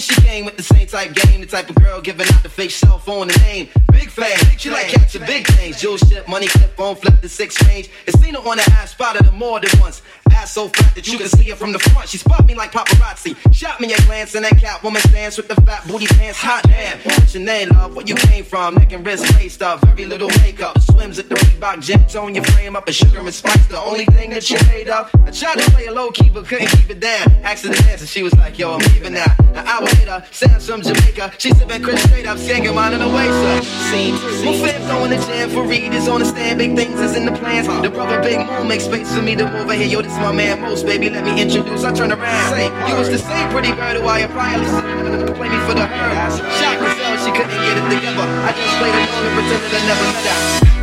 she came with the same type game, the type of girl giving out the fake cell phone the name. Big fan, she like catching big things. Jewel ship, money clip, phone flip the six range. It's seen her on the ass, spotted her more than once. So fat that you can see her from the front. She spot me like paparazzi. Shot me a glance and that cat woman stands with the fat booty pants. Hot damn. What's your name, love? Where you came from? Neck and wrist laced up. Very little makeup. Swims at the Reebok gym. Tone your frame up. A sugar and spice. The only thing that you made up. I tried to play a low key, but couldn't keep it down. Dance and she was like, yo, I'm leaving now. An hour later, Sam's from Jamaica. She sipping Chris straight up. Skanking mine in the waist up. Scene. My fam going to jam for readers on the stand. Big things is in the plans. The brother Big Moon makes space for me to move over here. Yo, this my man Mos, baby. Let me introduce. I turn around. Say, you was the same pretty bird who I had prior play me for the herd. Shot herself, she couldn't get it together. I just played along and pretended I never met her.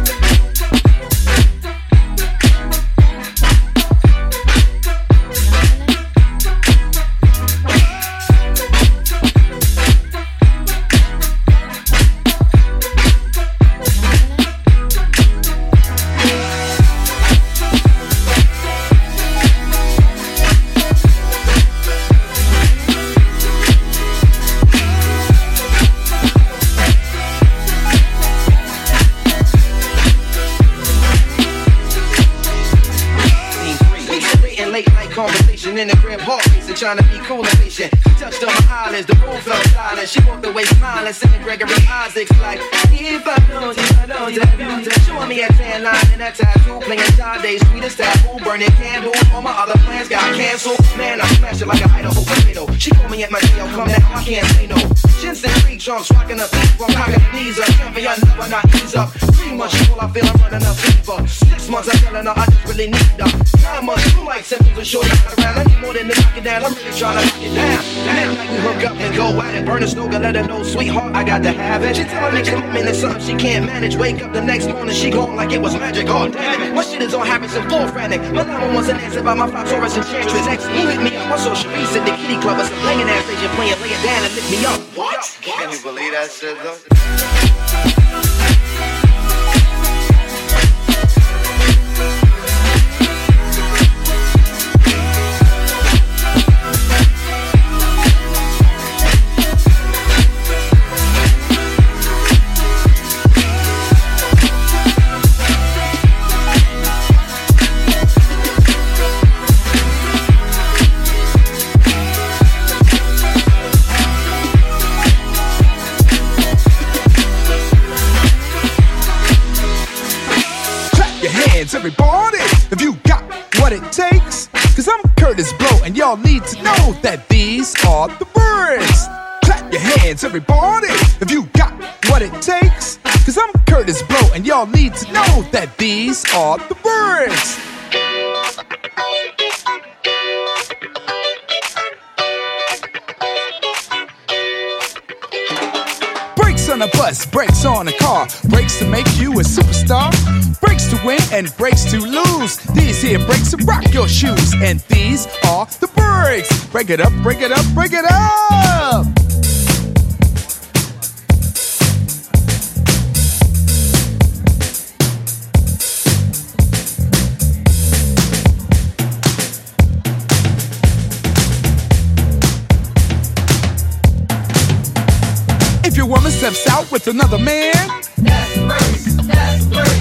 Away smiling, singing Gregory Isaacs like, if Showing me a tan line and a tattoo, playing Sade, sweetest taboo, burning candles. All my other plans got canceled. Man, I smash it like a Idaho potato. She called me at my jail, come now, I can't say no. Jensen three trunks, rocking up beat from the knees up. Champion, never not ease up. Three months, all I feel I'm running up fever. Six months, I'm telling her I just really need her. Nine months, two like symptoms of shorty around. I need more than this, knock it down. I'm really trying to knock it down. Now, like we hook up and go at it. Burn a snooker, let her know, sweetheart, I got to have it. She telling me commitment is something she can't manage. Wake up the next morning, she gone like it was magic. Oh, damn it. My shit is on Harrison, full frantic. My number wants an answer by my five Taurus enchantress. Ex, who hit me up? I saw Sharice at the kitty club. It's a playing ass station playing, lay it down and lift me up. What? Can you believe that shit, though? Everybody, if you got what it takes. Cause I'm Kurtis Blow, and y'all need to know that these are the words. Clap your hands, everybody, if you got what it takes. Cause I'm Kurtis Blow, and y'all need to know that these are the words. On a bus, brakes on a car, breaks to make you a superstar. Breaks to win and breaks to lose. These here breaks to rock your shoes. And these are the breaks. Break it up, break it up, break it up. Steps out with another man, that's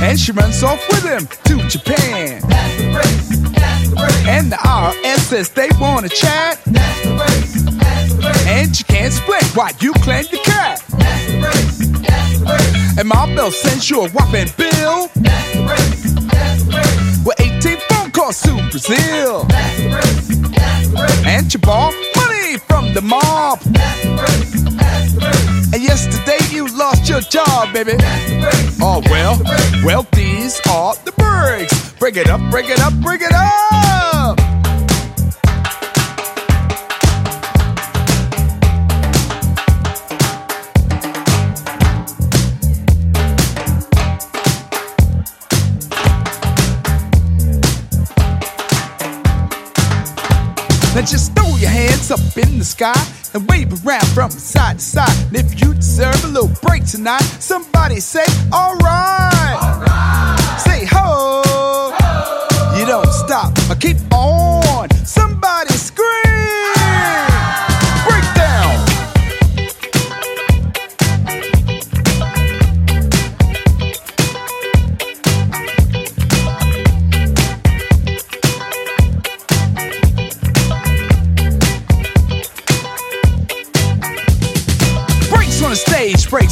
and she runs off with him to Japan. That's the race, that's the race. And the IRS says they wanna chat, That's the race, that's the race. and you can't split while you claim your cat. That's the race, that's the race. And Ma Bell sends you a whopping bill That's the race, that's the race. with 18 phone calls to Brazil. That's the race, that's the race. And you borrow money from the mob. That's the race, that's the race. And yesterday your job, baby. Oh well, well these are the breaks. Break it up, break it up, break it up. Now just throw your hands up in the sky and wave around from side to side. And if you deserve a little break tonight, somebody say, alright. Say ho. You don't stop, but keep on.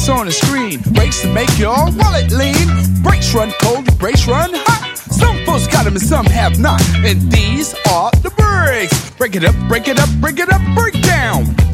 On the screen. Breaks to make your wallet lean. Breaks run cold, breaks run hot. Some folks got them and some have not. And these are the breaks. Break it up, break it up, break it up, break down.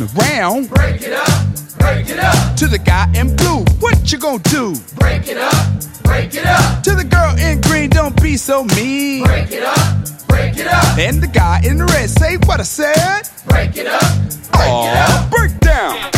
Messing around. Break it up, break it up. To the guy in blue, what you gonna do? Break it up, break it up. To the girl in green, don't be so mean. Break it up, break it up. And the guy in the red, say what I said. Break it up, break Aww, it up. Break down.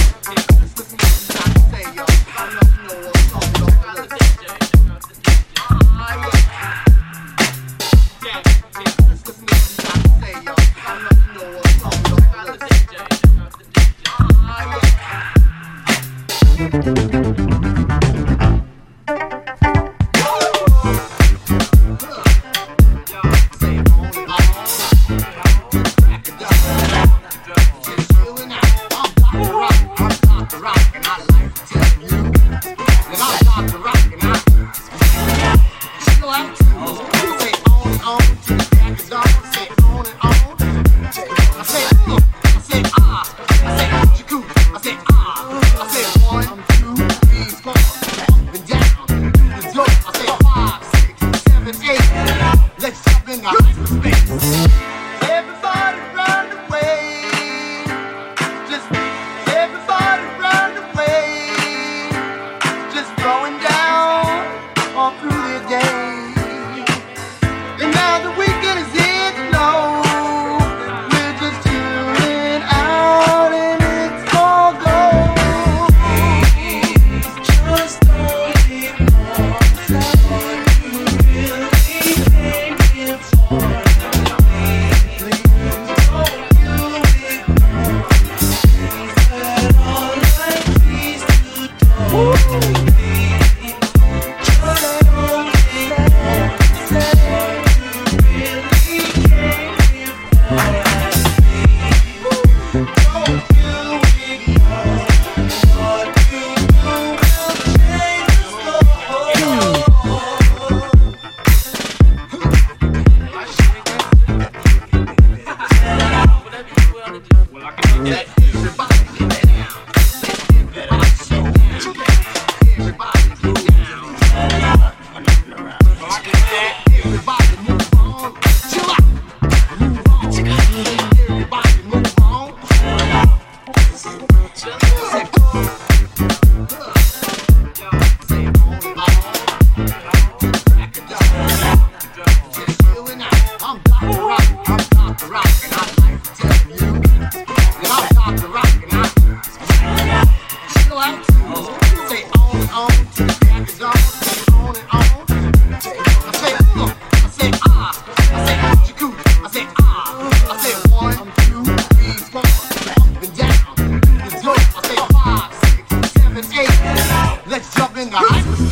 Let's jump in the hyperspace.